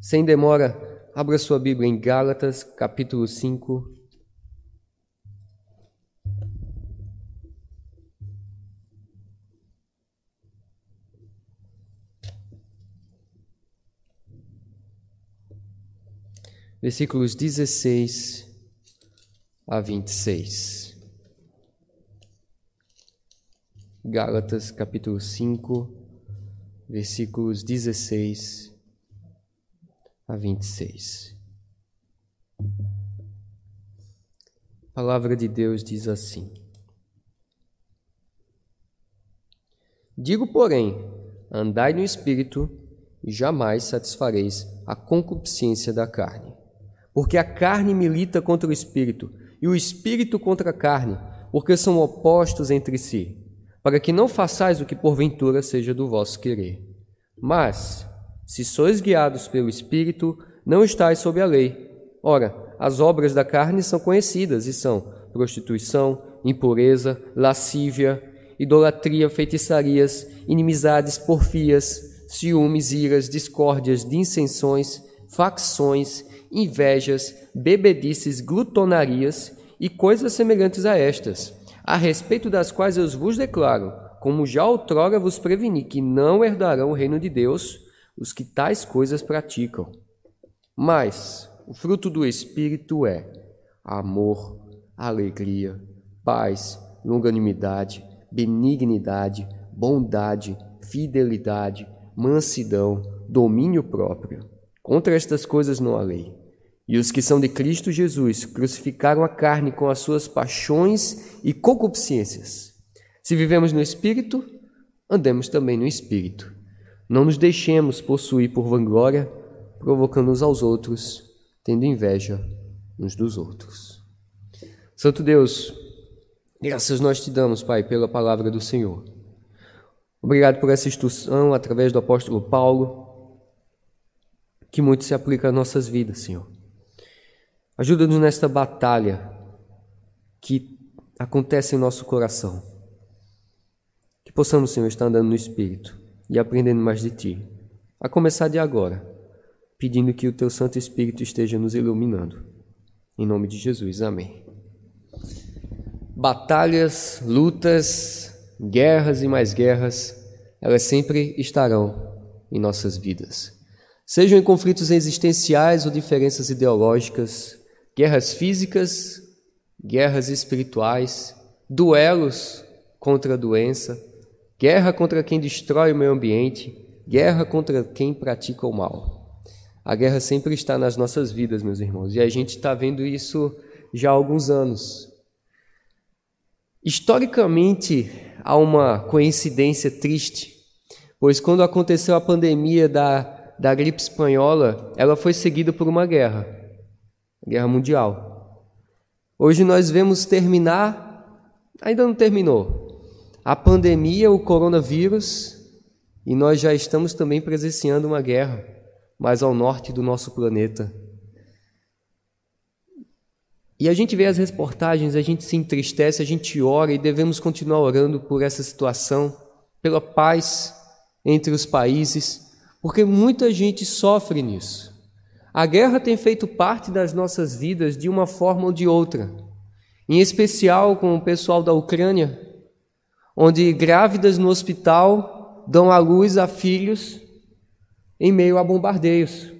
Sem demora, abra sua Bíblia em Gálatas, capítulo 5. Versículos 16 a 26. Gálatas, capítulo 5, versículos 16 a 26. A palavra de Deus diz assim: Digo, porém, andai no espírito e jamais satisfareis a concupiscência da carne. Porque a carne milita contra o espírito e o espírito contra a carne, porque são opostos entre si para que não façais o que porventura seja do vosso querer. Mas, se sois guiados pelo Espírito, não estáis sob a lei. Ora, as obras da carne são conhecidas e são prostituição, impureza, lascívia, idolatria, feitiçarias, inimizades, porfias, ciúmes, iras, discórdias, dissensões, facções, invejas, bebedices, glutonarias e coisas semelhantes a estas a respeito das quais eu vos declaro, como já outrora vos preveni, que não herdarão o reino de Deus os que tais coisas praticam. Mas o fruto do Espírito é amor, alegria, paz, longanimidade, benignidade, bondade, fidelidade, mansidão, domínio próprio. Contra estas coisas não há lei. E os que são de Cristo Jesus crucificaram a carne com as suas paixões e concupiscências. Se vivemos no Espírito, andemos também no Espírito. Não nos deixemos possuir por vanglória, provocando uns aos outros, tendo inveja uns dos outros. Santo Deus, graças nós te damos, Pai, pela palavra do Senhor. Obrigado por essa instrução através do apóstolo Paulo, que muito se aplica às nossas vidas, Senhor. Ajuda-nos nesta batalha que acontece em nosso coração. Que possamos, Senhor, estar andando no Espírito e aprendendo mais de Ti. A começar de agora, pedindo que o Teu Santo Espírito esteja nos iluminando. Em nome de Jesus, amém. Batalhas, lutas, guerras e mais guerras, elas sempre estarão em nossas vidas. Sejam em conflitos existenciais ou diferenças ideológicas, guerras físicas, guerras espirituais, duelos contra a doença, guerra contra quem destrói o meio ambiente, guerra contra quem pratica o mal. A guerra sempre está nas nossas vidas, meus irmãos, e a gente está vendo isso já há alguns anos. Historicamente, há uma coincidência triste, pois quando aconteceu a pandemia da, da gripe espanhola, ela foi seguida por uma guerra. Guerra Mundial. Hoje nós vemos terminar, ainda não terminou, a pandemia, o coronavírus, e nós já estamos também presenciando uma guerra mais ao norte do nosso planeta. E a gente vê as reportagens, a gente se entristece, a gente ora e devemos continuar orando por essa situação, pela paz entre os países, porque muita gente sofre nisso. A guerra tem feito parte das nossas vidas de uma forma ou de outra, em especial com o pessoal da Ucrânia, onde grávidas no hospital dão à luz a filhos em meio a bombardeios,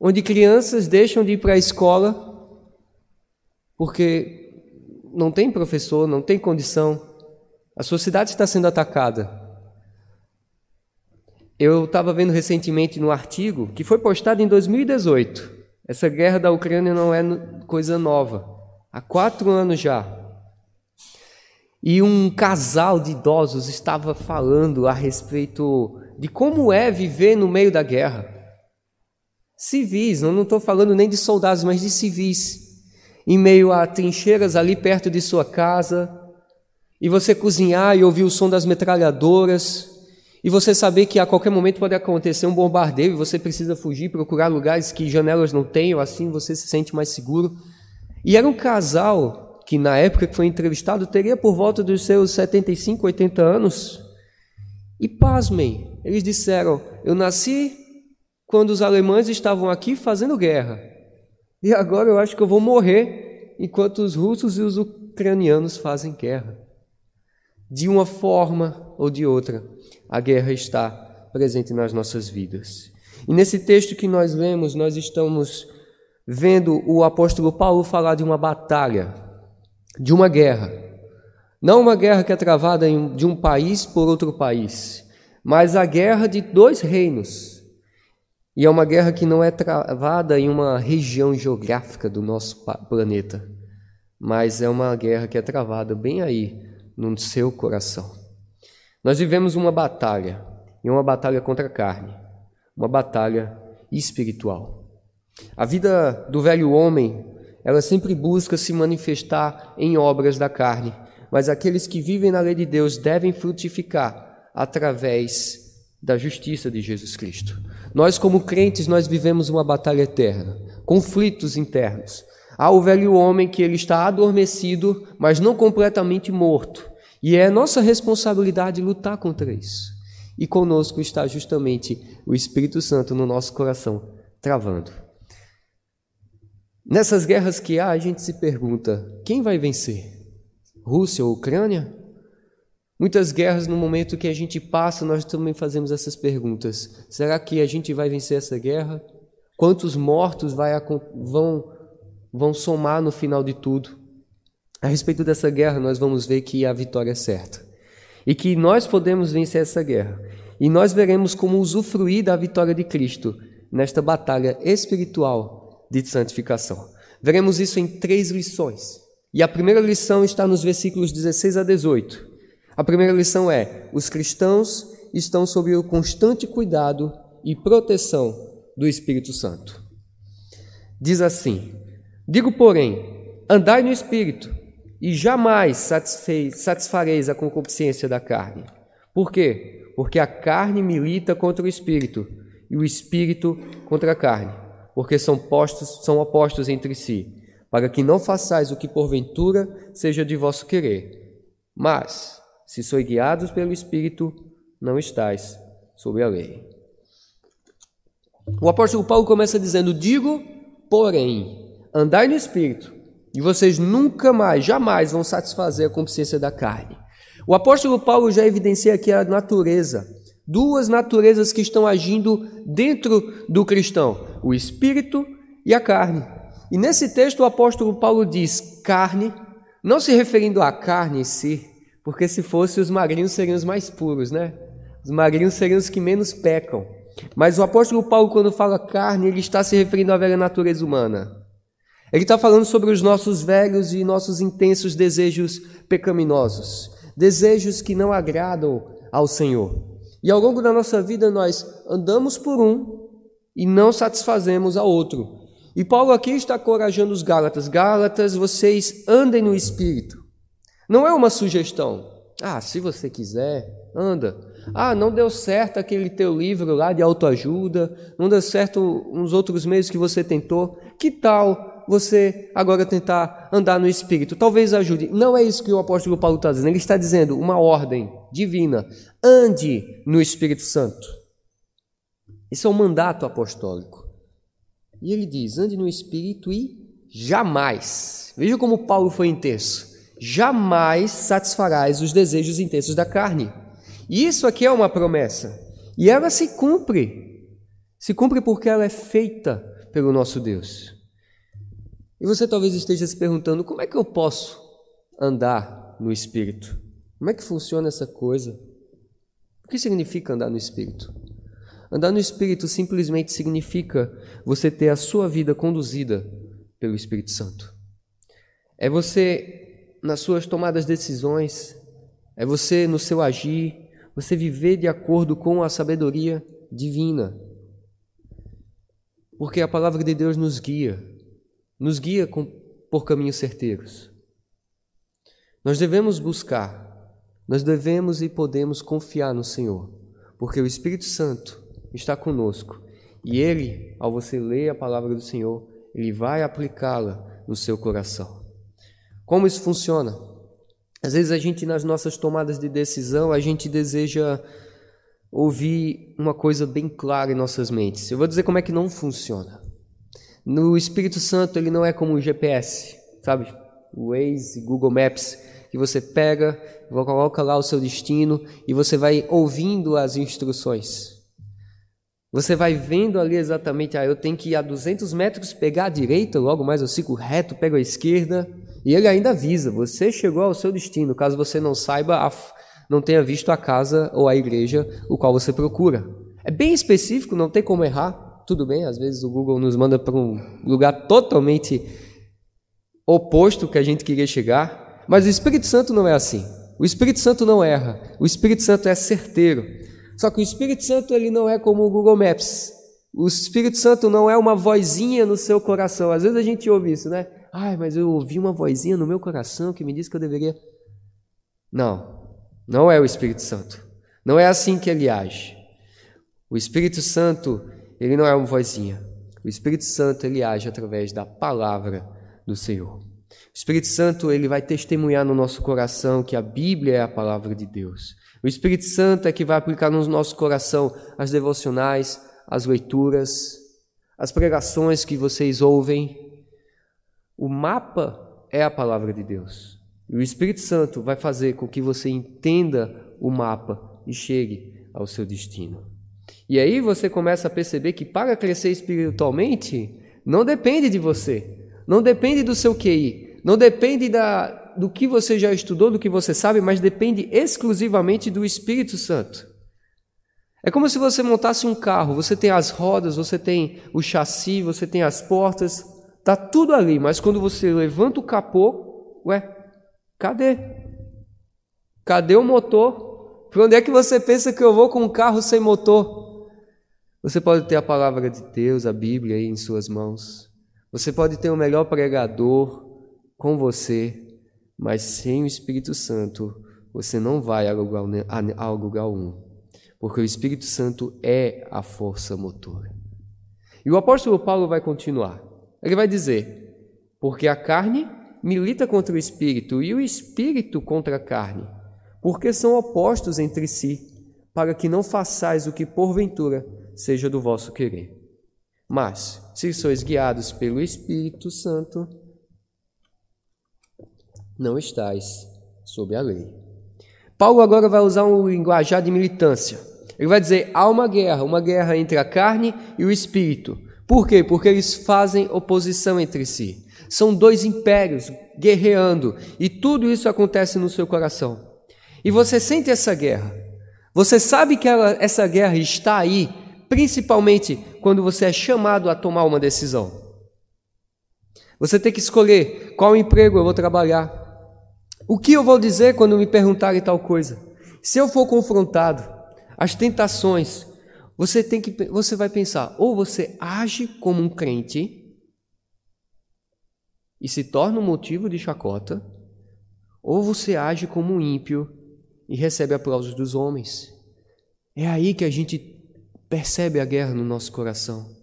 onde crianças deixam de ir para a escola porque não tem professor, não tem condição, a sociedade está sendo atacada. Eu estava vendo recentemente no artigo que foi postado em 2018. Essa guerra da Ucrânia não é coisa nova. Há quatro anos já. E um casal de idosos estava falando a respeito de como é viver no meio da guerra. Civis, eu não estou falando nem de soldados, mas de civis. Em meio a trincheiras ali perto de sua casa, e você cozinhar e ouvir o som das metralhadoras, e você saber que a qualquer momento pode acontecer um bombardeio e você precisa fugir, procurar lugares que janelas não tenham, assim você se sente mais seguro. E era um casal que, na época que foi entrevistado, teria por volta dos seus 75, 80 anos. E pasmem, eles disseram: Eu nasci quando os alemães estavam aqui fazendo guerra. E agora eu acho que eu vou morrer enquanto os russos e os ucranianos fazem guerra. De uma forma ou de outra, a guerra está presente nas nossas vidas. E nesse texto que nós lemos, nós estamos vendo o apóstolo Paulo falar de uma batalha, de uma guerra. Não uma guerra que é travada de um país por outro país, mas a guerra de dois reinos. E é uma guerra que não é travada em uma região geográfica do nosso planeta, mas é uma guerra que é travada bem aí, no seu coração. Nós vivemos uma batalha, e uma batalha contra a carne, uma batalha espiritual. A vida do velho homem, ela sempre busca se manifestar em obras da carne, mas aqueles que vivem na lei de Deus devem frutificar através da justiça de Jesus Cristo. Nós como crentes, nós vivemos uma batalha eterna, conflitos internos. Há o velho homem que ele está adormecido, mas não completamente morto. E é nossa responsabilidade lutar contra isso. E conosco está justamente o Espírito Santo no nosso coração, travando. Nessas guerras que há, a gente se pergunta: quem vai vencer? Rússia ou Ucrânia? Muitas guerras, no momento que a gente passa, nós também fazemos essas perguntas. Será que a gente vai vencer essa guerra? Quantos mortos vai, vão vão somar no final de tudo. A respeito dessa guerra, nós vamos ver que a vitória é certa. E que nós podemos vencer essa guerra. E nós veremos como usufruir da vitória de Cristo nesta batalha espiritual de santificação. Veremos isso em três lições. E a primeira lição está nos versículos 16 a 18. A primeira lição é: os cristãos estão sob o constante cuidado e proteção do Espírito Santo. Diz assim: Digo, porém, andai no espírito, e jamais satisfareis a concupiscência da carne. Por quê? Porque a carne milita contra o espírito, e o espírito contra a carne, porque são postos, são opostos entre si, para que não façais o que porventura seja de vosso querer. Mas, se sois guiados pelo espírito, não estais sob a lei. O apóstolo Paulo começa dizendo: Digo, porém, andai no espírito, e vocês nunca mais, jamais vão satisfazer a consciência da carne. O apóstolo Paulo já evidencia aqui a natureza, duas naturezas que estão agindo dentro do cristão, o espírito e a carne. E nesse texto o apóstolo Paulo diz carne, não se referindo à carne em si, porque se fosse os magrinhos seriam os mais puros, né? Os magrinhos seriam os que menos pecam. Mas o apóstolo Paulo, quando fala carne, ele está se referindo à velha natureza humana. Ele está falando sobre os nossos velhos e nossos intensos desejos pecaminosos, desejos que não agradam ao Senhor. E ao longo da nossa vida nós andamos por um e não satisfazemos a outro. E Paulo aqui está corajando os Gálatas: Gálatas, vocês andem no espírito. Não é uma sugestão. Ah, se você quiser, anda. Ah, não deu certo aquele teu livro lá de autoajuda, não deu certo uns outros meios que você tentou. Que tal você agora tentar andar no Espírito. Talvez ajude. Não é isso que o apóstolo Paulo está dizendo. Ele está dizendo uma ordem divina. Ande no Espírito Santo. Isso é um mandato apostólico. E ele diz: ande no Espírito e jamais. Veja como Paulo foi intenso. Jamais satisfarás os desejos intensos da carne. Isso aqui é uma promessa. E ela se cumpre. Se cumpre porque ela é feita pelo nosso Deus. E você talvez esteja se perguntando: como é que eu posso andar no Espírito? Como é que funciona essa coisa? O que significa andar no Espírito? Andar no Espírito simplesmente significa você ter a sua vida conduzida pelo Espírito Santo. É você, nas suas tomadas de decisões, é você no seu agir, você viver de acordo com a sabedoria divina. Porque a palavra de Deus nos guia, nos guia com, por caminhos certeiros. Nós devemos buscar, nós devemos e podemos confiar no Senhor, porque o Espírito Santo está conosco e ele, ao você ler a palavra do Senhor, ele vai aplicá-la no seu coração. Como isso funciona? Às vezes a gente nas nossas tomadas de decisão, a gente deseja ouvir uma coisa bem clara em nossas mentes. Eu vou dizer como é que não funciona. No Espírito Santo, ele não é como o GPS, sabe? O Waze, Google Maps, que você pega, coloca lá o seu destino e você vai ouvindo as instruções. Você vai vendo ali exatamente, ah, eu tenho que ir a 200 metros, pegar a direita, logo mais eu sigo reto, pego a esquerda. E ele ainda avisa, você chegou ao seu destino, caso você não saiba, não tenha visto a casa ou a igreja o qual você procura. É bem específico, não tem como errar. Tudo bem, às vezes o Google nos manda para um lugar totalmente oposto que a gente queria chegar, mas o Espírito Santo não é assim. O Espírito Santo não erra. O Espírito Santo é certeiro. Só que o Espírito Santo ele não é como o Google Maps. O Espírito Santo não é uma vozinha no seu coração. Às vezes a gente ouve isso, né? Ai, mas eu ouvi uma vozinha no meu coração que me disse que eu deveria. Não, não é o Espírito Santo. Não é assim que ele age. O Espírito Santo, ele não é uma vozinha. O Espírito Santo, ele age através da palavra do Senhor. O Espírito Santo, ele vai testemunhar no nosso coração que a Bíblia é a palavra de Deus. O Espírito Santo é que vai aplicar no nosso coração as devocionais, as leituras, as pregações que vocês ouvem. O mapa é a palavra de Deus. E o Espírito Santo vai fazer com que você entenda o mapa e chegue ao seu destino. E aí você começa a perceber que para crescer espiritualmente, não depende de você, não depende do seu QI, não depende da, do que você já estudou, do que você sabe, mas depende exclusivamente do Espírito Santo. É como se você montasse um carro, você tem as rodas, você tem o chassi, você tem as portas, tá tudo ali, mas quando você levanta o capô, ué, cadê? Cadê o motor? Para onde é que você pensa que eu vou com um carro sem motor? Você pode ter a palavra de Deus, a Bíblia aí em suas mãos. Você pode ter o melhor pregador com você, mas sem o Espírito Santo, você não vai a lugar, a lugar um, porque o Espírito Santo é a força motora. E o apóstolo Paulo vai continuar. Ele vai dizer: porque a carne milita contra o espírito e o espírito contra a carne, porque são opostos entre si, para que não façais o que porventura seja do vosso querer. Mas, se sois guiados pelo Espírito Santo, não estáis sob a lei. Paulo agora vai usar um linguajar de militância. Ele vai dizer: há uma guerra, uma guerra entre a carne e o espírito. Por quê? Porque eles fazem oposição entre si. São dois impérios guerreando e tudo isso acontece no seu coração. E você sente essa guerra. Você sabe que ela, essa guerra está aí, principalmente quando você é chamado a tomar uma decisão. Você tem que escolher qual emprego eu vou trabalhar, o que eu vou dizer quando me perguntarem tal coisa? Se eu for confrontado, as tentações, você tem que você vai pensar, ou você age como um crente e se torna um motivo de chacota, ou você age como um ímpio e recebe aplausos dos homens. É aí que a gente percebe a guerra no nosso coração.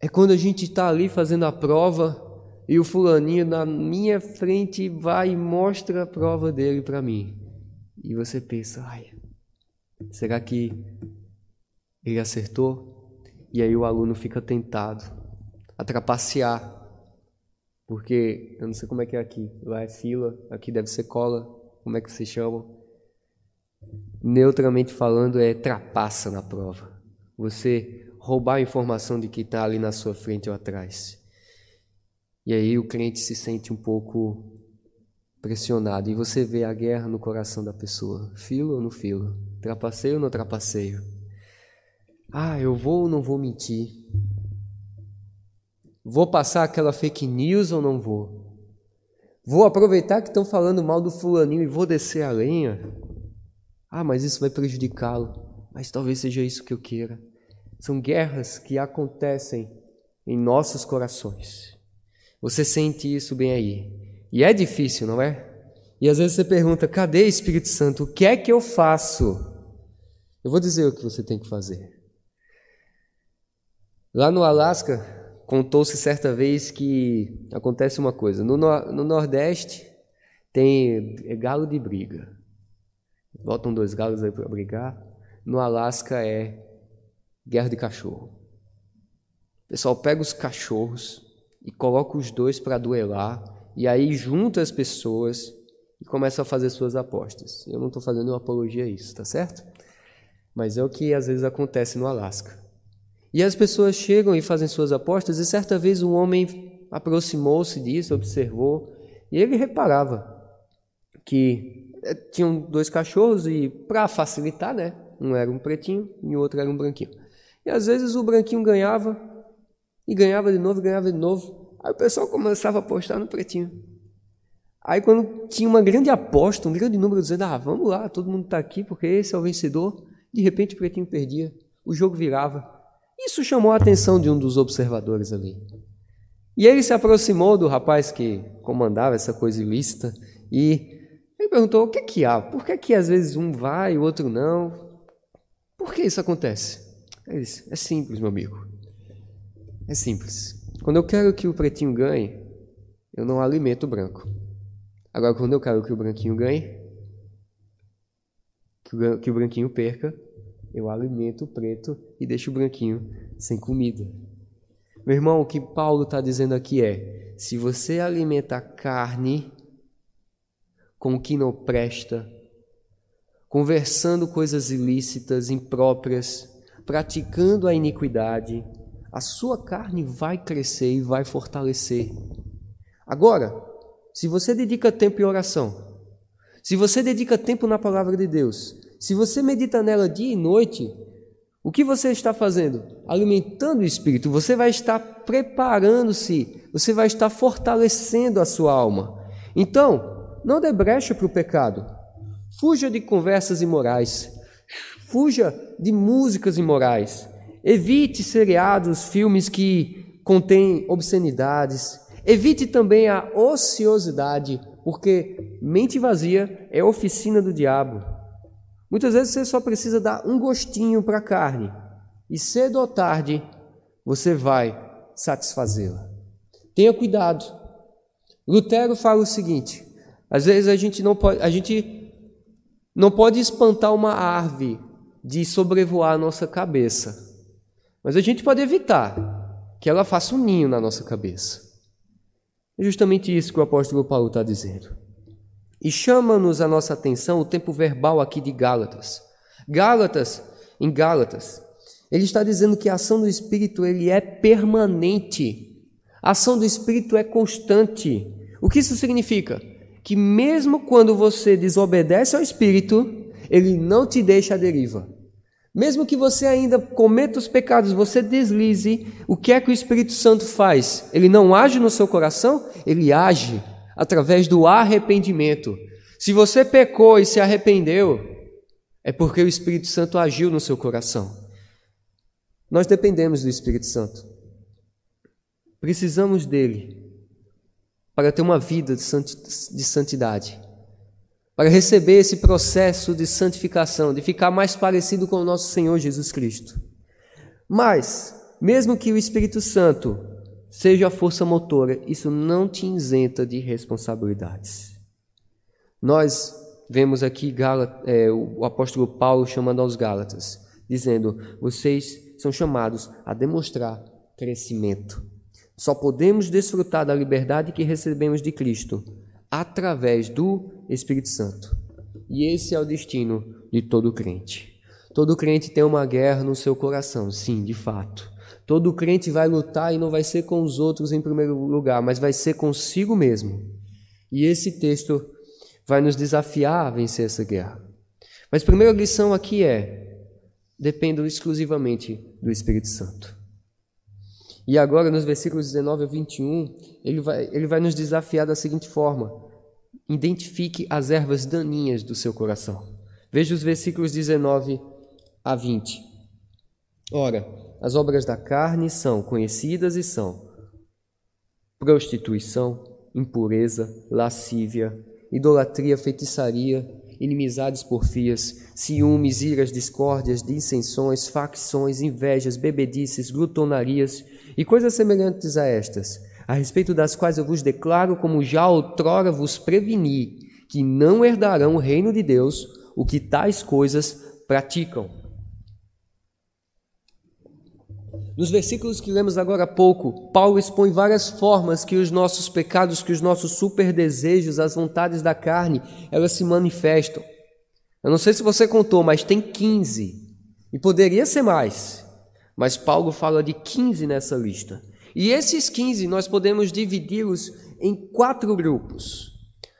É quando a gente está ali fazendo a prova e o fulaninho na minha frente vai e mostra a prova dele para mim. E você pensa, ai, será que ele acertou? E aí o aluno fica tentado a trapacear. Porque eu não sei como é que é aqui. Lá é fila, aqui deve ser cola. Como é que se chama? Neutramente falando, é trapaça na prova. Você roubar a informação de que está ali na sua frente ou atrás. E aí o crente se sente um pouco pressionado e você vê a guerra no coração da pessoa. Filo ou não filo? Trapaceio ou não trapaceio? Ah, eu vou ou não vou mentir? Vou passar aquela fake news ou não vou? Vou aproveitar que estão falando mal do fulaninho e vou descer a lenha? Ah, mas isso vai prejudicá-lo. Mas talvez seja isso que eu queira. São guerras que acontecem em nossos corações. Você sente isso bem aí. E é difícil, não é? E às vezes você pergunta: cadê Espírito Santo? O que é que eu faço? Eu vou dizer o que você tem que fazer. Lá no Alasca, contou-se certa vez que acontece uma coisa. No, no Nordeste tem galo de briga. Botam dois galos aí para brigar. no Alasca é guerra de cachorro. O pessoal pega os cachorros e coloca os dois para duelar, e aí junta as pessoas e começa a fazer suas apostas. Eu não estou fazendo uma apologia a isso, tá certo? Mas é o que às vezes acontece no Alasca. E as pessoas chegam e fazem suas apostas, e certa vez um homem aproximou-se disso, observou, e ele reparava que tinham dois cachorros e para facilitar, né? Um era um pretinho e o outro era um branquinho. E às vezes o branquinho ganhava e ganhava de novo, ganhava de novo. Aí o pessoal começava a apostar no pretinho. Aí quando tinha uma grande aposta, um grande número dizendo, ah, vamos lá, todo mundo está aqui porque esse é o vencedor, de repente o pretinho perdia, o jogo virava. Isso chamou a atenção de um dos observadores ali. E ele se aproximou do rapaz que comandava essa coisa ilícita e ele perguntou: o que é que há? Por que, é que às vezes um vai e o outro não? Por que isso acontece? Ele disse: é simples, meu amigo. É simples. Quando eu quero que o pretinho ganhe, eu não alimento o branco. Agora, quando eu quero que o branquinho ganhe, que o branquinho perca, eu alimento o preto e deixo o branquinho sem comida. Meu irmão, o que Paulo está dizendo aqui é: se você alimenta carne com o que não presta, conversando coisas ilícitas, impróprias, praticando a iniquidade, a sua carne vai crescer e vai fortalecer. Agora, se você dedica tempo em oração, se você dedica tempo na palavra de Deus, se você medita nela dia e noite, o que você está fazendo? Alimentando o espírito, você vai estar preparando-se, você vai estar fortalecendo a sua alma. Então, não dê brecha para o pecado. Fuja de conversas imorais. Fuja de músicas imorais. Evite seriados, filmes que contêm obscenidades. Evite também a ociosidade, porque mente vazia é oficina do diabo. Muitas vezes você só precisa dar um gostinho para a carne, e cedo ou tarde você vai satisfazê-la. Tenha cuidado. Lutero fala o seguinte: às vezes a gente não pode, a gente não pode espantar uma árvore de sobrevoar a nossa cabeça. Mas a gente pode evitar que ela faça um ninho na nossa cabeça. É justamente isso que o apóstolo Paulo está dizendo. E chama-nos a nossa atenção o tempo verbal aqui de Gálatas. Gálatas, em Gálatas, ele está dizendo que a ação do Espírito ele é permanente. A ação do Espírito é constante. O que isso significa? Que mesmo quando você desobedece ao Espírito, ele não te deixa à deriva. Mesmo que você ainda cometa os pecados, você deslize, o que é que o Espírito Santo faz? Ele não age no seu coração, ele age através do arrependimento. Se você pecou e se arrependeu, é porque o Espírito Santo agiu no seu coração. Nós dependemos do Espírito Santo. Precisamos dele para ter uma vida de santidade, para receber esse processo de santificação, de ficar mais parecido com o nosso Senhor Jesus Cristo. Mas, mesmo que o Espírito Santo seja a força motora, isso não te isenta de responsabilidades. Nós vemos aqui é, o apóstolo Paulo chamando aos Gálatas, dizendo: vocês são chamados a demonstrar crescimento. Só podemos desfrutar da liberdade que recebemos de Cristo através do Espírito Santo. E esse é o destino de todo crente. Todo crente tem uma guerra no seu coração, sim, de fato. Todo crente vai lutar e não vai ser com os outros em primeiro lugar, mas vai ser consigo mesmo. E esse texto vai nos desafiar a vencer essa guerra. Mas a primeira lição aqui é: dependam exclusivamente do Espírito Santo. E agora, nos versículos 19 a 21, ele vai, ele vai nos desafiar da seguinte forma: identifique as ervas daninhas do seu coração. Veja os versículos 19 a 20. Ora, as obras da carne são conhecidas e são prostituição, impureza, lascívia, idolatria, feitiçaria, inimizades porfias, ciúmes, iras, discórdias, dissensões, facções, invejas, bebedices, glutonarias e coisas semelhantes a estas, a respeito das quais eu vos declaro, como já outrora vos preveni, que não herdarão o reino de Deus o que tais coisas praticam. Nos versículos que lemos agora há pouco, Paulo expõe várias formas que os nossos pecados, que os nossos superdesejos, as vontades da carne, elas se manifestam. Eu não sei se você contou, mas tem 15. E poderia ser mais. Mas Paulo fala de 15 nessa lista. E esses 15 nós podemos dividi-los em quatro grupos.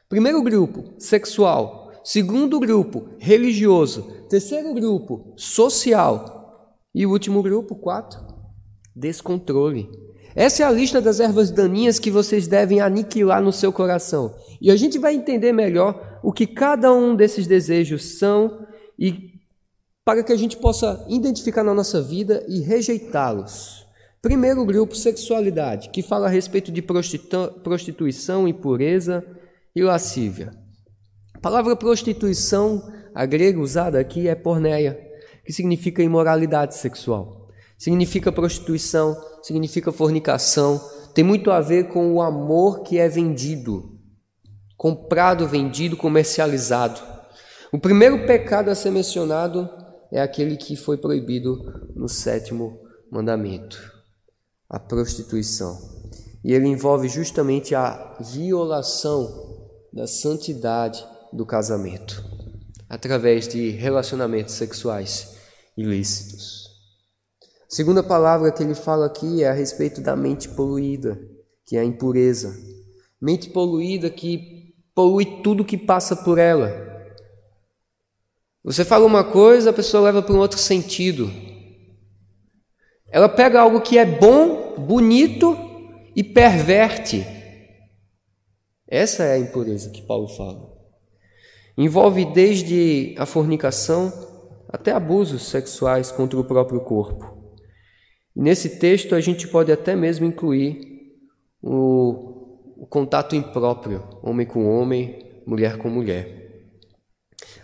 Primeiro grupo, sexual. Segundo grupo, religioso. Terceiro grupo, social. E o último grupo, quatro, descontrole. Essa é a lista das ervas daninhas que vocês devem aniquilar no seu coração. E a gente vai entender melhor o que cada um desses desejos são e para que a gente possa identificar na nossa vida e rejeitá-los. Primeiro grupo, sexualidade, que fala a respeito de prostituição, impureza e lascívia. A palavra prostituição, a grega usada aqui é porneia, que significa imoralidade sexual. Significa prostituição, significa fornicação, tem muito a ver com o amor que é vendido, comprado, vendido, comercializado. O primeiro pecado a ser mencionado é aquele que foi proibido no sétimo mandamento a prostituição. E ele envolve justamente a violação da santidade do casamento através de relacionamentos sexuais ilícitos. A segunda palavra que ele fala aqui é a respeito da mente poluída, que é a impureza. Mente poluída que polui tudo que passa por ela. Você fala uma coisa, a pessoa leva para um outro sentido. Ela pega algo que é bom, bonito e perverte. Essa é a impureza que Paulo fala. Envolve desde a fornicação até abusos sexuais contra o próprio corpo. Nesse texto a gente pode até mesmo incluir o, o contato impróprio, homem com homem, mulher com mulher.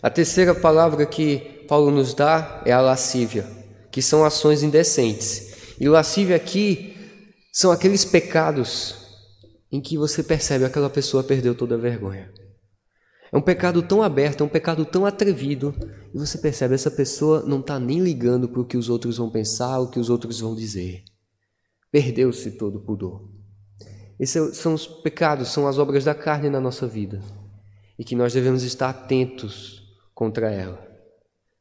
A terceira palavra que Paulo nos dá é a lascívia que são ações indecentes. E lascívia aqui são aqueles pecados em que você percebe que aquela pessoa perdeu toda a vergonha. É um pecado tão aberto, é um pecado tão atrevido, e você percebe essa pessoa não está nem ligando para o que os outros vão pensar, o que os outros vão dizer. Perdeu-se todo o pudor. Esses são os pecados, são as obras da carne na nossa vida, e que nós devemos estar atentos contra ela.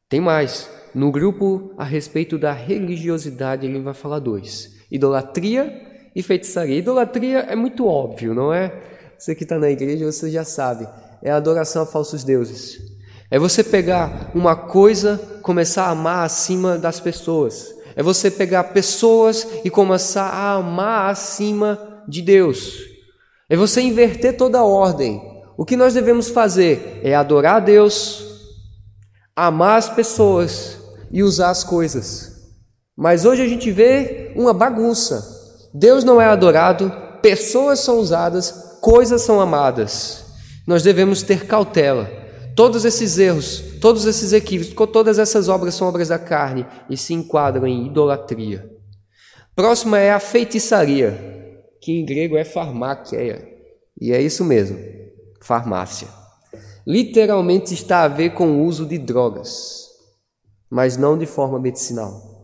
Tem mais. No grupo a respeito da religiosidade, ele vai falar dois: idolatria e feitiçaria. Idolatria é muito óbvio, não é? Você que está na igreja, você já sabe. É a adoração a falsos deuses. É você pegar uma coisa, começar a amar acima das pessoas. É você pegar pessoas e começar a amar acima de Deus. É você inverter toda a ordem. O que nós devemos fazer é adorar a Deus, amar as pessoas e usar as coisas. Mas hoje a gente vê uma bagunça. Deus não é adorado, pessoas são usadas, coisas são amadas. Nós devemos ter cautela. Todos esses erros, todos esses equívocos, todas essas obras são obras da carne e se enquadram em idolatria. Próxima é a feitiçaria, que em grego é farmáquia. E é isso mesmo, farmácia literalmente está a ver com o uso de drogas, mas não de forma medicinal.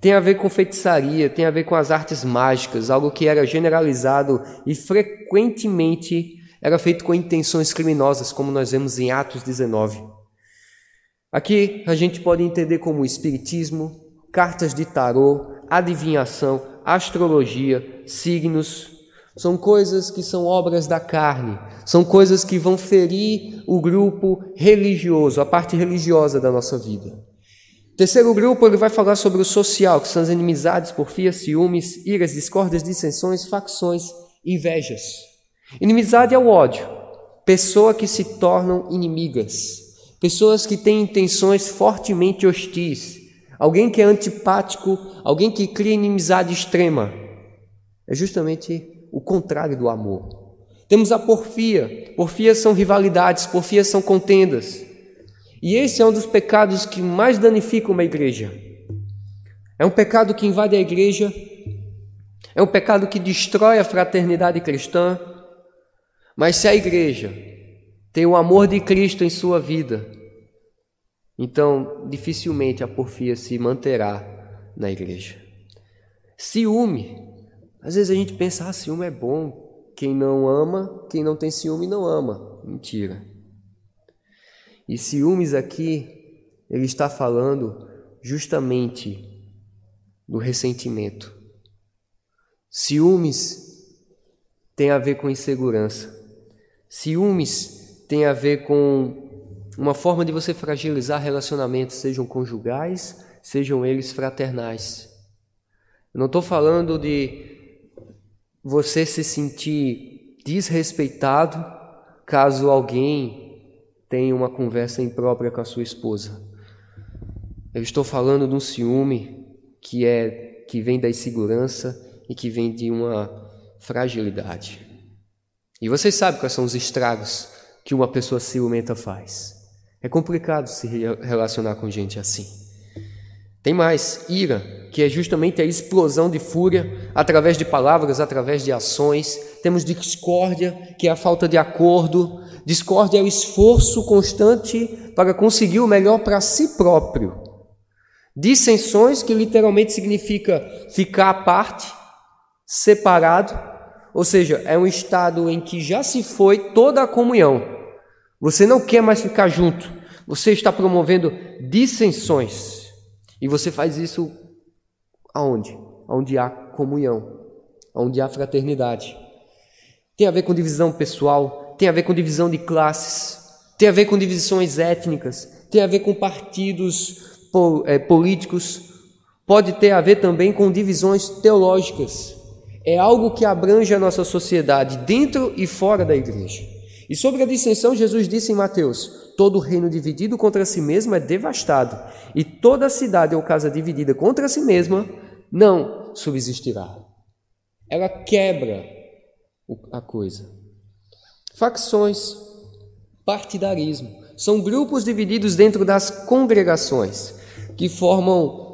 Tem a ver com feitiçaria, tem a ver com as artes mágicas, algo que era generalizado e frequentemente era feito com intenções criminosas, como nós vemos em Atos 19. Aqui a gente pode entender como espiritismo, cartas de tarô, adivinhação, astrologia, signos, são coisas que são obras da carne, são coisas que vão ferir o grupo religioso, a parte religiosa da nossa vida. Terceiro grupo, ele vai falar sobre o social, que são as inimizades, porfias, ciúmes, iras, discórdias, dissensões, facções, invejas. Inimizade é o ódio, pessoas que se tornam inimigas, pessoas que têm intenções fortemente hostis, alguém que é antipático, alguém que cria inimizade extrema. É justamente o contrário do amor. Temos a porfia. Porfias são rivalidades, porfias são contendas. E esse é um dos pecados que mais danificam uma igreja. É um pecado que invade a igreja, é um pecado que destrói a fraternidade cristã. Mas se a igreja tem o amor de Cristo em sua vida, então dificilmente a porfia se manterá na igreja. Ciúme. Às vezes a gente pensa, ah, ciúme é bom. Quem não ama, quem não tem ciúme não ama. Mentira. E ciúmes aqui, ele está falando justamente do ressentimento. Ciúmes tem a ver com insegurança. Ciúmes tem a ver com uma forma de você fragilizar relacionamentos, sejam conjugais, sejam eles fraternais. Eu não estou falando de você se sentir desrespeitado caso alguém tenha uma conversa imprópria com a sua esposa. Eu estou falando de um ciúme que é que vem da insegurança e que vem de uma fragilidade. E vocês sabem quais são os estragos que uma pessoa ciumenta faz. É complicado se relacionar com gente assim. Tem mais, ira, que é justamente a explosão de fúria através de palavras, através de ações. Temos discórdia, que é a falta de acordo. Discórdia é o esforço constante para conseguir o melhor para si próprio. Dissensões, que literalmente significa ficar à parte, separado, ou seja, é um estado em que já se foi toda a comunhão. Você não quer mais ficar junto, você está promovendo dissensões. E você faz isso aonde? Onde há comunhão, onde há fraternidade. Tem a ver com divisão pessoal, tem a ver com divisão de classes, tem a ver com divisões étnicas, tem a ver com partidos é, políticos, pode ter a ver também com divisões teológicas. É algo que abrange a nossa sociedade, dentro e fora da igreja. E sobre a dissensão, Jesus disse em Mateus: Todo reino dividido contra si mesmo é devastado, e toda cidade ou casa dividida contra si mesma não subsistirá. Ela quebra a coisa. Facções, partidarismo, são grupos divididos dentro das congregações que formam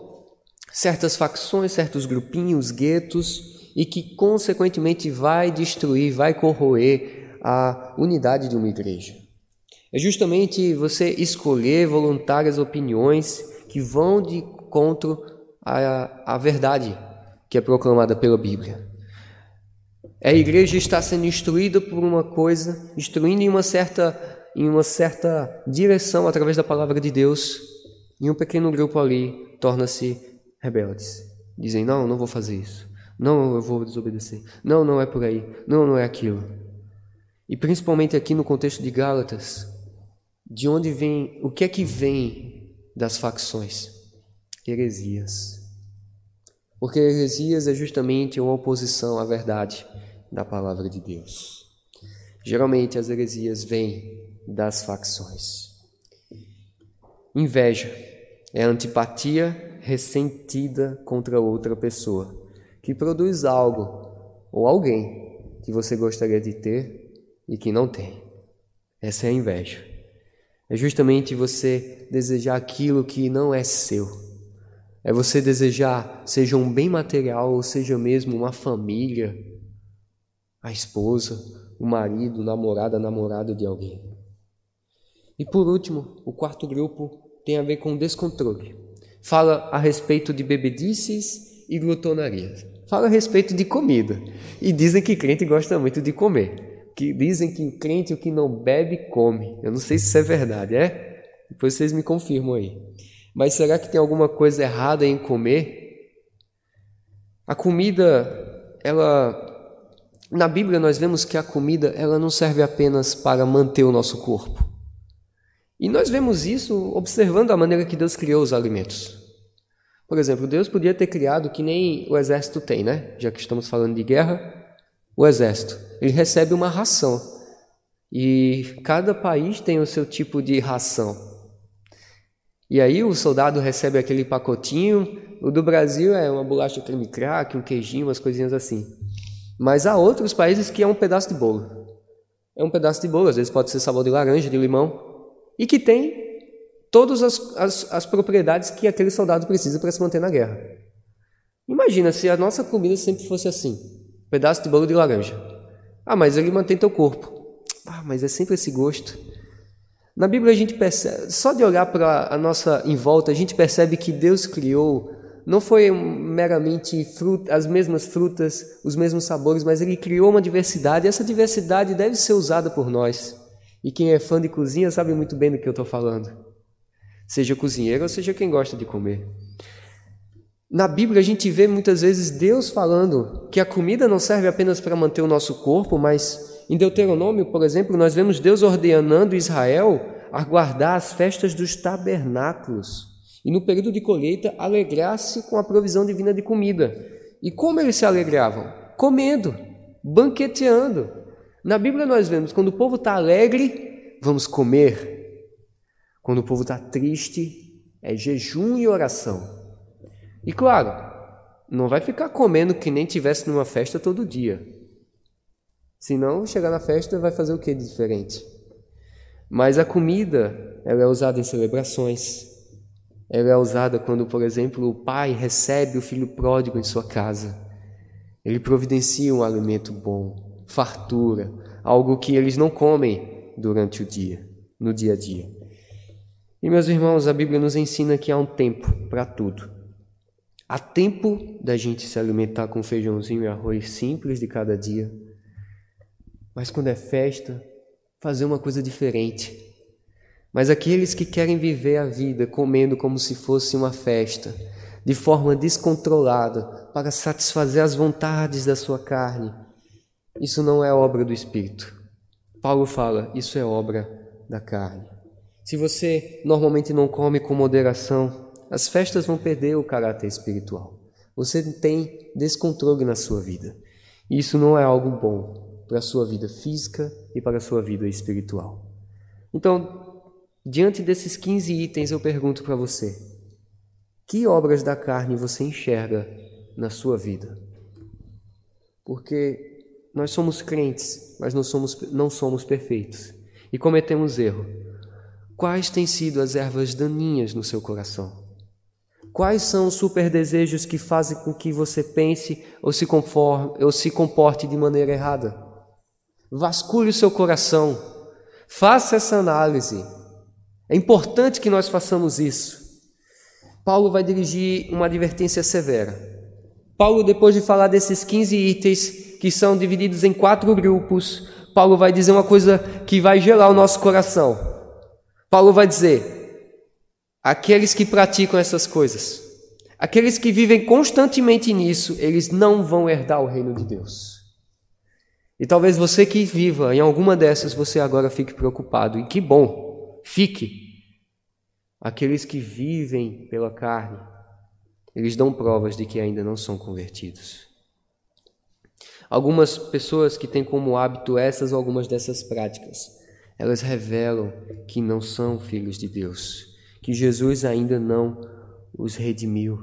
certas facções, certos grupinhos, guetos e que consequentemente vai destruir, vai corroer a unidade de uma igreja. É justamente você escolher voluntárias opiniões que vão de contra a, a verdade que é proclamada pela Bíblia. A igreja está sendo instruída por uma coisa, instruindo em uma certa, em uma certa direção através da palavra de Deus, e um pequeno grupo ali torna-se rebeldes. Dizem: Não, não vou fazer isso. Não, eu vou desobedecer. Não, não é por aí. Não, não é aquilo. E principalmente aqui no contexto de Gálatas, de onde vem, o que é que vem das facções? Heresias. Porque heresias é justamente uma oposição à verdade da palavra de Deus. Geralmente as heresias vêm das facções. Inveja é a antipatia ressentida contra outra pessoa, que produz algo ou alguém que você gostaria de ter e que não tem. Essa é a inveja. É justamente você desejar aquilo que não é seu. É você desejar, seja um bem material ou seja mesmo uma família, a esposa, o marido, o namorado, namorada de alguém. E por último, o quarto grupo tem a ver com descontrole. Fala a respeito de bebedices e glutonarias. Fala a respeito de comida. E dizem que crente gosta muito de comer. Que dizem que o crente o que não bebe come. Eu não sei se isso é verdade, é? Depois vocês me confirmam aí. Mas será que tem alguma coisa errada em comer? A comida, ela na Bíblia nós vemos que a comida ela não serve apenas para manter o nosso corpo. E nós vemos isso observando a maneira que Deus criou os alimentos. Por exemplo, Deus podia ter criado que nem o exército tem, né? Já que estamos falando de guerra, o exército, ele recebe uma ração. E cada país tem o seu tipo de ração. E aí o soldado recebe aquele pacotinho, o do Brasil é uma bolacha creme crack, um queijinho, umas coisinhas assim. Mas há outros países que é um pedaço de bolo. É um pedaço de bolo, às vezes pode ser sabor de laranja, de limão e que tem todas as, as, as propriedades que aquele soldado precisa para se manter na guerra. Imagina se a nossa comida sempre fosse assim: pedaço de bolo de laranja. Ah, mas ele mantém teu corpo. Ah, mas é sempre esse gosto. Na Bíblia a gente percebe, só de olhar para a nossa em volta, a gente percebe que Deus criou não foi meramente fruta, as mesmas frutas, os mesmos sabores, mas ele criou uma diversidade, e essa diversidade deve ser usada por nós. E quem é fã de cozinha sabe muito bem do que eu estou falando. Seja cozinheiro ou seja quem gosta de comer. Na Bíblia a gente vê muitas vezes Deus falando que a comida não serve apenas para manter o nosso corpo, mas em Deuteronômio, por exemplo, nós vemos Deus ordenando Israel a guardar as festas dos tabernáculos e no período de colheita alegrar-se com a provisão divina de comida. E como eles se alegravam? Comendo, banqueteando. Na Bíblia nós vemos quando o povo está alegre, vamos comer. Quando o povo está triste, é jejum e oração. E claro, não vai ficar comendo que nem tivesse numa festa todo dia. Senão, chegar na festa vai fazer o que de diferente? Mas a comida, ela é usada em celebrações. Ela é usada quando, por exemplo, o pai recebe o filho pródigo em sua casa. Ele providencia um alimento bom, fartura, algo que eles não comem durante o dia, no dia a dia. E meus irmãos, a Bíblia nos ensina que há um tempo para tudo. Há tempo da gente se alimentar com feijãozinho e arroz simples de cada dia. Mas quando é festa, fazer uma coisa diferente. Mas aqueles que querem viver a vida comendo como se fosse uma festa, de forma descontrolada, para satisfazer as vontades da sua carne, isso não é obra do Espírito. Paulo fala, isso é obra da carne. Se você normalmente não come com moderação, as festas vão perder o caráter espiritual. Você tem descontrole na sua vida. E isso não é algo bom para a sua vida física e para a sua vida espiritual. Então, diante desses 15 itens, eu pergunto para você: que obras da carne você enxerga na sua vida? Porque nós somos crentes, mas não somos, não somos perfeitos e cometemos erro. Quais têm sido as ervas daninhas no seu coração? Quais são os super desejos que fazem com que você pense ou se, conforme, ou se comporte de maneira errada? Vasculhe o seu coração. Faça essa análise. É importante que nós façamos isso. Paulo vai dirigir uma advertência severa. Paulo, depois de falar desses 15 itens que são divididos em quatro grupos, Paulo vai dizer uma coisa que vai gelar o nosso coração. Paulo vai dizer: Aqueles que praticam essas coisas, aqueles que vivem constantemente nisso, eles não vão herdar o reino de Deus. E talvez você que viva em alguma dessas, você agora fique preocupado. E que bom, fique. Aqueles que vivem pela carne, eles dão provas de que ainda não são convertidos. Algumas pessoas que têm como hábito essas ou algumas dessas práticas, elas revelam que não são filhos de Deus que Jesus ainda não os redimiu.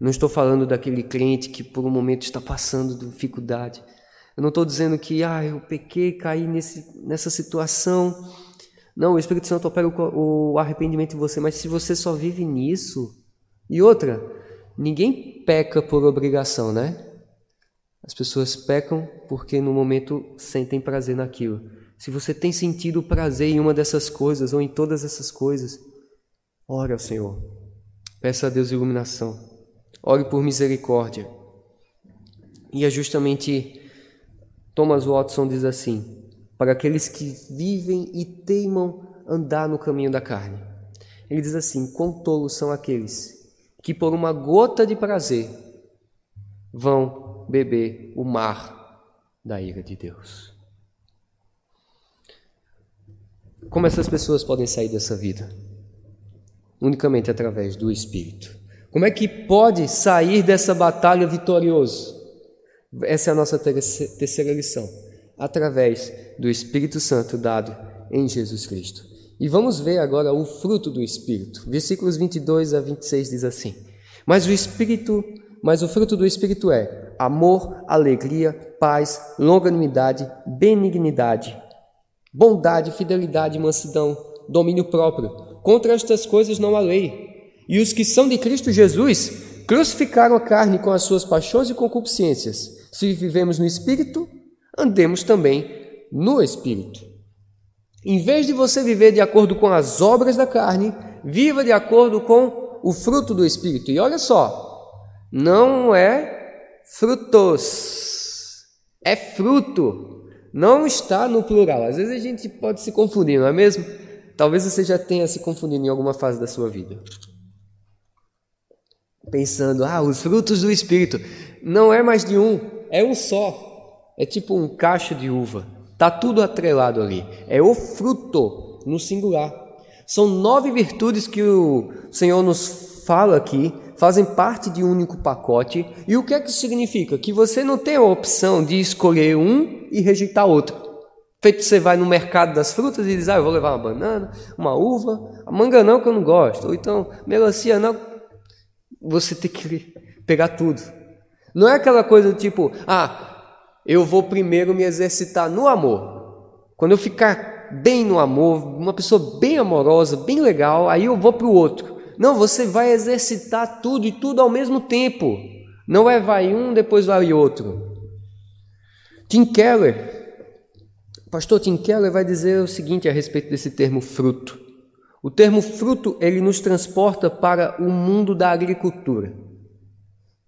Não estou falando daquele crente que por um momento está passando dificuldade. Eu não estou dizendo que ah, eu pequei, caí nesse, nessa situação. Não, o Espírito Santo opera o, o arrependimento em você, mas se você só vive nisso. E outra, ninguém peca por obrigação, né? As pessoas pecam porque no momento sentem prazer naquilo. Se você tem sentido prazer em uma dessas coisas ou em todas essas coisas, Ore ao Senhor. Peça a Deus iluminação. Ore por misericórdia. E é justamente Thomas Watson diz assim: para aqueles que vivem e teimam andar no caminho da carne. Ele diz assim: quão tolos são aqueles que por uma gota de prazer vão beber o mar da ira de Deus. Como essas pessoas podem sair dessa vida? Unicamente através do Espírito. Como é que pode sair dessa batalha vitorioso? Essa é a nossa terceira lição. Através do Espírito Santo dado em Jesus Cristo. E vamos ver agora o fruto do Espírito. Versículos 22 a 26 diz assim: Mas o Espírito, mas o fruto do Espírito é amor, alegria, paz, longanimidade, benignidade, bondade, fidelidade, mansidão, domínio próprio. Contra estas coisas não há lei. E os que são de Cristo Jesus crucificaram a carne com as suas paixões e concupiscências. Se vivemos no Espírito, andemos também no Espírito. Em vez de você viver de acordo com as obras da carne, viva de acordo com o fruto do Espírito. E olha só, não é frutos, é fruto. Não está no plural. Às vezes a gente pode se confundir, não é mesmo? Talvez você já tenha se confundido em alguma fase da sua vida. Pensando, ah, os frutos do Espírito. Não é mais de um, é um só. É tipo um cacho de uva. Tá tudo atrelado ali. É o fruto no singular. São nove virtudes que o Senhor nos fala aqui, fazem parte de um único pacote. E o que é que significa? Que você não tem a opção de escolher um e rejeitar outro. Feito você vai no mercado das frutas e diz, ah, eu vou levar uma banana, uma uva, a manga não que eu não gosto, ou então melancia não. Você tem que pegar tudo. Não é aquela coisa tipo, ah, eu vou primeiro me exercitar no amor. Quando eu ficar bem no amor, uma pessoa bem amorosa, bem legal, aí eu vou para o outro. Não, você vai exercitar tudo e tudo ao mesmo tempo. Não é vai um, depois vai outro. Tim Keller, pastor Tim Keller vai dizer o seguinte a respeito desse termo fruto. O termo fruto, ele nos transporta para o mundo da agricultura.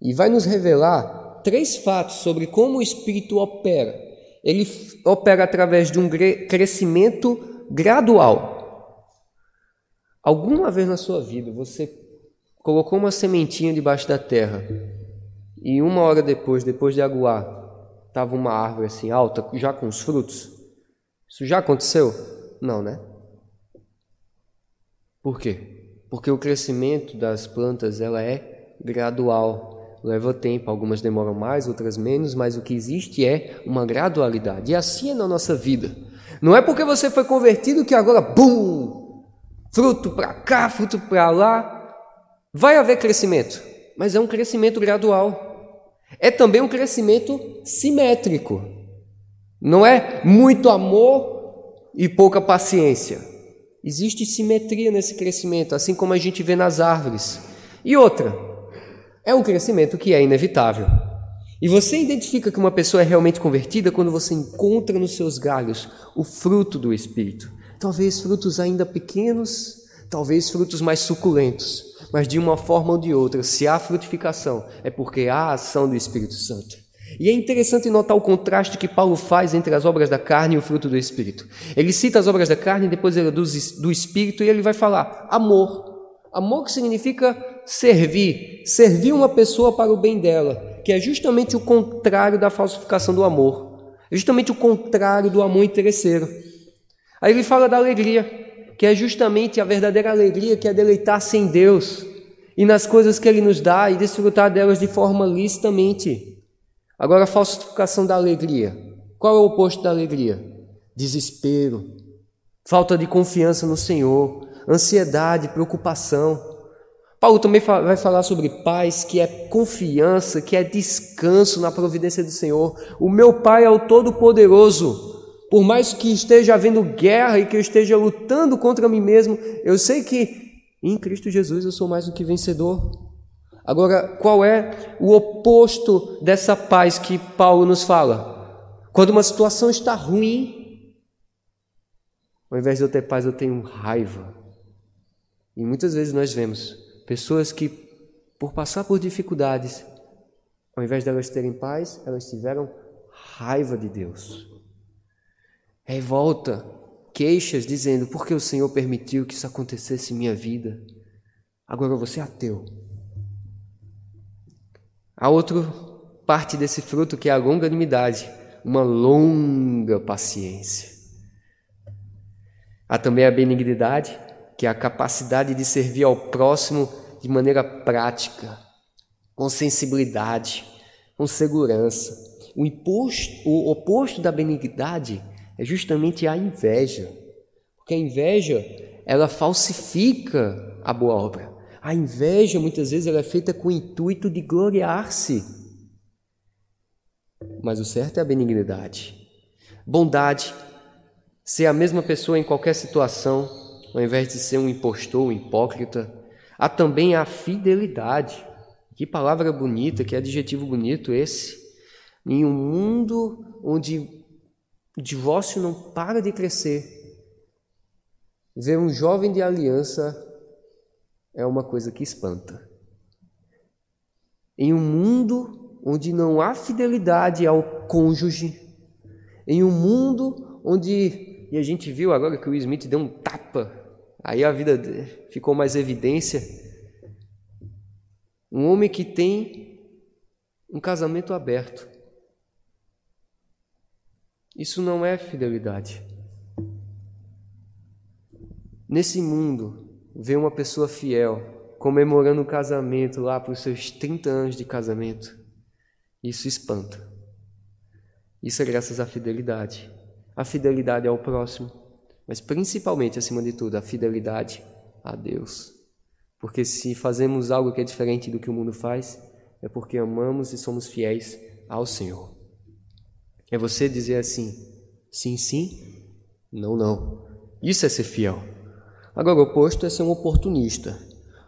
E vai nos revelar três fatos sobre como o espírito opera ele opera através de um crescimento gradual. Alguma vez na sua vida você colocou uma sementinha debaixo da terra e uma hora depois, depois de aguar, estava uma árvore assim alta, já com os frutos? Isso já aconteceu? Não, né? Por quê? Porque o crescimento das plantas ela é gradual leva tempo, algumas demoram mais, outras menos, mas o que existe é uma gradualidade. E assim é na nossa vida. Não é porque você foi convertido que agora, bum, fruto para cá, fruto para lá. Vai haver crescimento, mas é um crescimento gradual. É também um crescimento simétrico. Não é muito amor e pouca paciência. Existe simetria nesse crescimento, assim como a gente vê nas árvores. E outra, é um crescimento que é inevitável. E você identifica que uma pessoa é realmente convertida quando você encontra nos seus galhos o fruto do Espírito. Talvez frutos ainda pequenos, talvez frutos mais suculentos, mas de uma forma ou de outra, se há frutificação, é porque há a ação do Espírito Santo. E é interessante notar o contraste que Paulo faz entre as obras da carne e o fruto do Espírito. Ele cita as obras da carne, depois ele do, Espírito, e ele vai falar amor. Amor que significa servir, servir uma pessoa para o bem dela, que é justamente o contrário da falsificação do amor, é justamente o contrário do amor interesseiro. Aí ele fala da alegria, que é justamente a verdadeira alegria, que é deleitar-se em Deus e nas coisas que Ele nos dá e desfrutar delas de forma licitamente. Agora, a falsificação da alegria. Qual é o oposto da alegria? Desespero, falta de confiança no Senhor, ansiedade, preocupação. Paulo também vai falar sobre paz, que é confiança, que é descanso na providência do Senhor. O meu Pai é o Todo-Poderoso. Por mais que esteja havendo guerra e que eu esteja lutando contra mim mesmo, eu sei que em Cristo Jesus eu sou mais do que vencedor. Agora, qual é o oposto dessa paz que Paulo nos fala? Quando uma situação está ruim, ao invés de eu ter paz, eu tenho raiva. E muitas vezes nós vemos Pessoas que, por passar por dificuldades, ao invés de elas terem paz, elas tiveram raiva de Deus. Revolta, queixas, dizendo: por que o Senhor permitiu que isso acontecesse em minha vida? Agora você é ateu. Há outra parte desse fruto que é a longanimidade, uma longa paciência. Há também a benignidade, que é a capacidade de servir ao próximo de maneira prática, com sensibilidade, com segurança. O, imposto, o oposto da benignidade é justamente a inveja, porque a inveja ela falsifica a boa obra. A inveja muitas vezes ela é feita com o intuito de gloriar-se. Mas o certo é a benignidade. Bondade, ser a mesma pessoa em qualquer situação, ao invés de ser um impostor, um hipócrita. Há também a fidelidade. Que palavra bonita, que adjetivo bonito esse. Em um mundo onde o divórcio não para de crescer, ver um jovem de aliança é uma coisa que espanta. Em um mundo onde não há fidelidade ao cônjuge, em um mundo onde, e a gente viu agora que o Smith deu um tapa, aí a vida ficou mais evidência. Um homem que tem um casamento aberto. Isso não é fidelidade. Nesse mundo, ver uma pessoa fiel comemorando o casamento lá para os seus 30 anos de casamento, isso espanta. Isso é graças à fidelidade. A fidelidade ao próximo, mas principalmente, acima de tudo, a fidelidade a Deus. Porque se fazemos algo que é diferente do que o mundo faz, é porque amamos e somos fiéis ao Senhor. É você dizer assim: sim, sim, não, não. Isso é ser fiel. Agora, o oposto é ser um oportunista.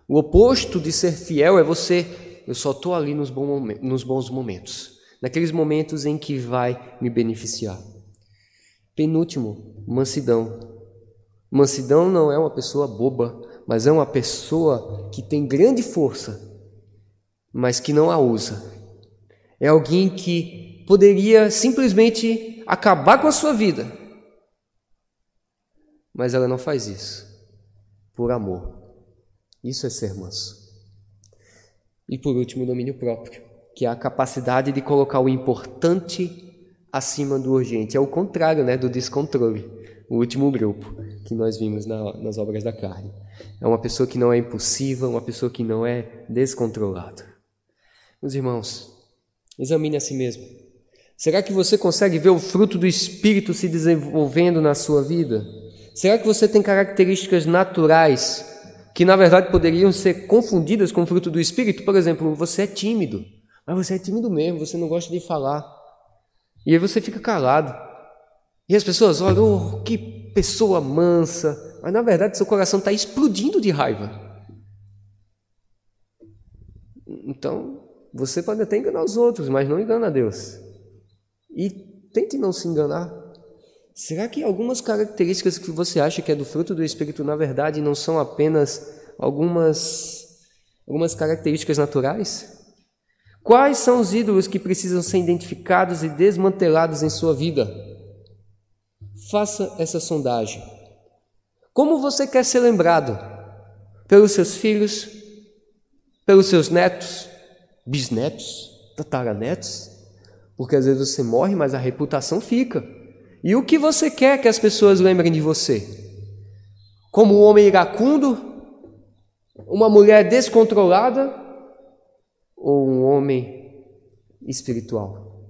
O oposto de ser fiel é você, eu só estou ali nos, bons momentos, naqueles momentos em que vai me beneficiar. Penúltimo, mansidão. Mansidão não é uma pessoa boba, mas é uma pessoa que tem grande força, mas que não a usa. É alguém que poderia simplesmente acabar com a sua vida, mas ela não faz isso por amor. Isso é ser manso. E por último, o domínio próprio, que é a capacidade de colocar o importante acima do urgente. É o contrário né, do descontrole, o último grupo que nós vimos na, nas obras da carne. É uma pessoa que não é impulsiva, uma pessoa que não é descontrolada. Meus irmãos, examine a si mesmo. Será que você consegue ver o fruto do Espírito se desenvolvendo na sua vida? Será que você tem características naturais que na verdade poderiam ser confundidas com o fruto do Espírito. Por exemplo, você é tímido, mas você é tímido mesmo, você não gosta de falar. E aí você fica calado. E as pessoas olham, oh, que pessoa mansa. Mas na verdade seu coração está explodindo de raiva. Então, você pode até enganar os outros, mas não engana Deus. E tente não se enganar. Será que algumas características que você acha que é do fruto do Espírito, na verdade, não são apenas algumas, algumas características naturais? Quais são os ídolos que precisam ser identificados e desmantelados em sua vida? Faça essa sondagem. Como você quer ser lembrado? Pelos seus filhos? Pelos seus netos? Bisnetos? Tataranetos? Porque às vezes você morre, mas a reputação fica. E o que você quer que as pessoas lembrem de você? Como um homem iracundo? Uma mulher descontrolada? Ou um homem espiritual?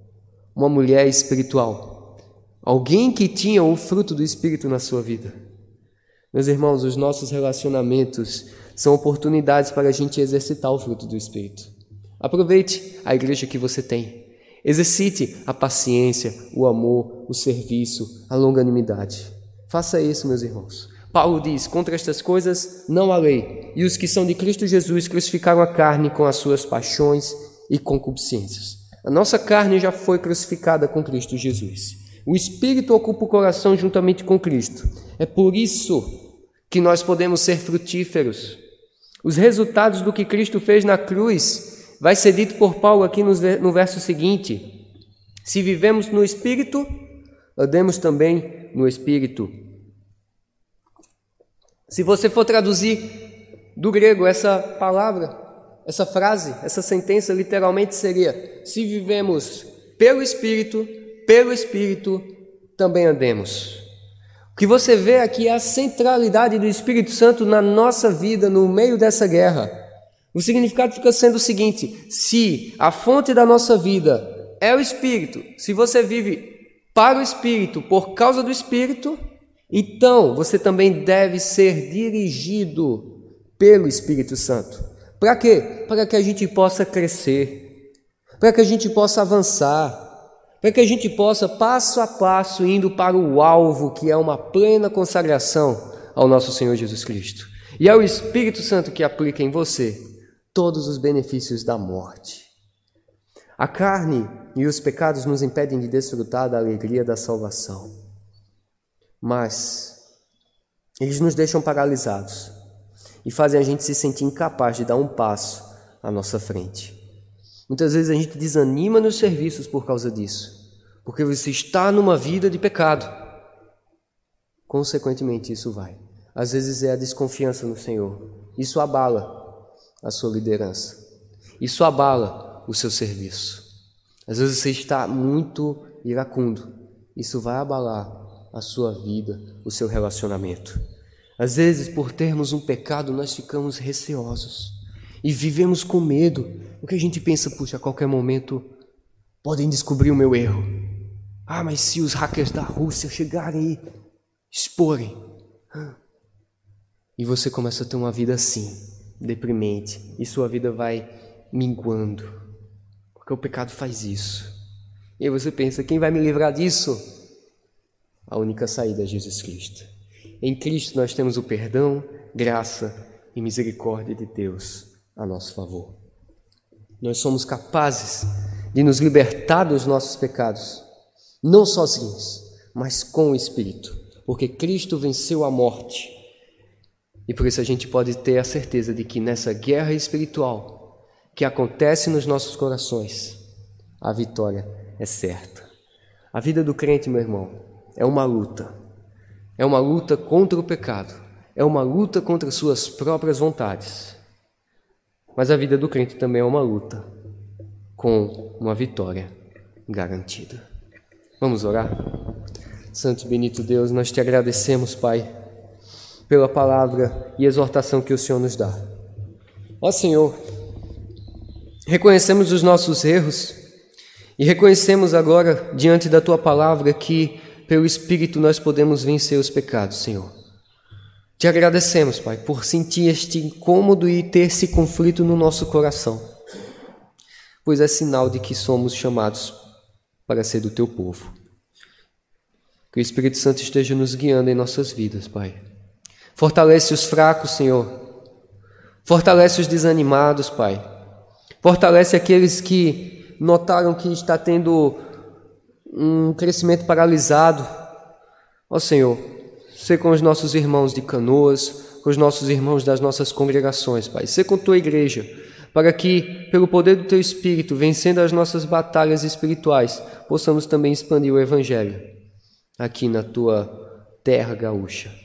Uma mulher espiritual? Alguém que tinha o fruto do Espírito na sua vida? Meus irmãos, os nossos relacionamentos são oportunidades para a gente exercitar o fruto do Espírito. Aproveite a igreja que você tem. Exercite a paciência, o amor, o serviço, a longanimidade. Faça isso, meus irmãos. Paulo diz: contra estas coisas não há lei, e os que são de Cristo Jesus crucificaram a carne com as suas paixões e concupiscências. A nossa carne já foi crucificada com Cristo Jesus. O Espírito ocupa o coração juntamente com Cristo. É por isso que nós podemos ser frutíferos. Os resultados do que Cristo fez na cruz vai ser dito por Paulo aqui no verso seguinte: Se vivemos no Espírito, andemos também no Espírito. Se você for traduzir do grego essa palavra, essa frase, essa sentença, literalmente seria: Se vivemos pelo Espírito, pelo Espírito também andemos. O que você vê aqui é a centralidade do Espírito Santo na nossa vida no meio dessa guerra. O significado fica sendo o seguinte: se a fonte da nossa vida é o Espírito, se você vive para o Espírito, por causa do Espírito, então você também deve ser dirigido pelo Espírito Santo. Para quê? Para que a gente possa crescer, para que a gente possa avançar, para que a gente possa, passo a passo, indo para o alvo, que é uma plena consagração ao nosso Senhor Jesus Cristo. E é o Espírito Santo que aplica em você todos os benefícios da morte. A carne e os pecados nos impedem de desfrutar da alegria da salvação, mas eles nos deixam paralisados. e fazem a gente se sentir incapaz de dar um passo à nossa frente. Muitas vezes a gente desanima nos serviços por causa disso, porque você está numa vida de pecado. Consequentemente, isso vai. Às vezes é a desconfiança no Senhor. Isso abala a sua liderança. Isso abala o seu serviço. Às vezes você está muito iracundo. Isso vai abalar a sua vida, o seu relacionamento. Às vezes, por termos um pecado, nós ficamos receosos e vivemos com medo, porque a gente pensa, puxa, a qualquer momento podem descobrir o meu erro. Ah, mas se os hackers da Rússia chegarem e exporem. E você começa a ter uma vida assim, deprimente, e sua vida vai minguando, porque o pecado faz isso. E aí você pensa: quem vai me livrar disso? A única saída é Jesus Cristo. Em Cristo nós temos o perdão, graça e misericórdia de Deus a nosso favor. Nós somos capazes de nos libertar dos nossos pecados, não sozinhos, mas com o Espírito, porque Cristo venceu a morte. E por isso a gente pode ter a certeza de que nessa guerra espiritual que acontece nos nossos corações, a vitória é certa. A vida do crente, meu irmão, é uma luta é uma luta contra o pecado, é uma luta contra suas próprias vontades. Mas a vida do crente também é uma luta com uma vitória garantida. Vamos orar? Santo e Benito Deus, nós te agradecemos, Pai, pela palavra e exortação que o Senhor nos dá. Ó Senhor, reconhecemos os nossos erros e reconhecemos agora, diante da tua palavra, que pelo Espírito nós podemos vencer os pecados, Senhor. Te agradecemos, Pai, por sentir este incômodo e ter esse conflito no nosso coração, pois é sinal de que somos chamados para ser do teu povo. Que o Espírito Santo esteja nos guiando em nossas vidas, Pai. Fortalece os fracos, Senhor. Fortalece os desanimados, Pai. Fortalece aqueles que notaram que está tendo um crescimento paralisado. Ó Senhor, ser com os nossos irmãos de canoas, com os nossos irmãos das nossas congregações, Pai. Ser com tua igreja, para que, pelo poder do teu Espírito, vencendo as nossas batalhas espirituais, possamos também expandir o Evangelho aqui na tua terra gaúcha.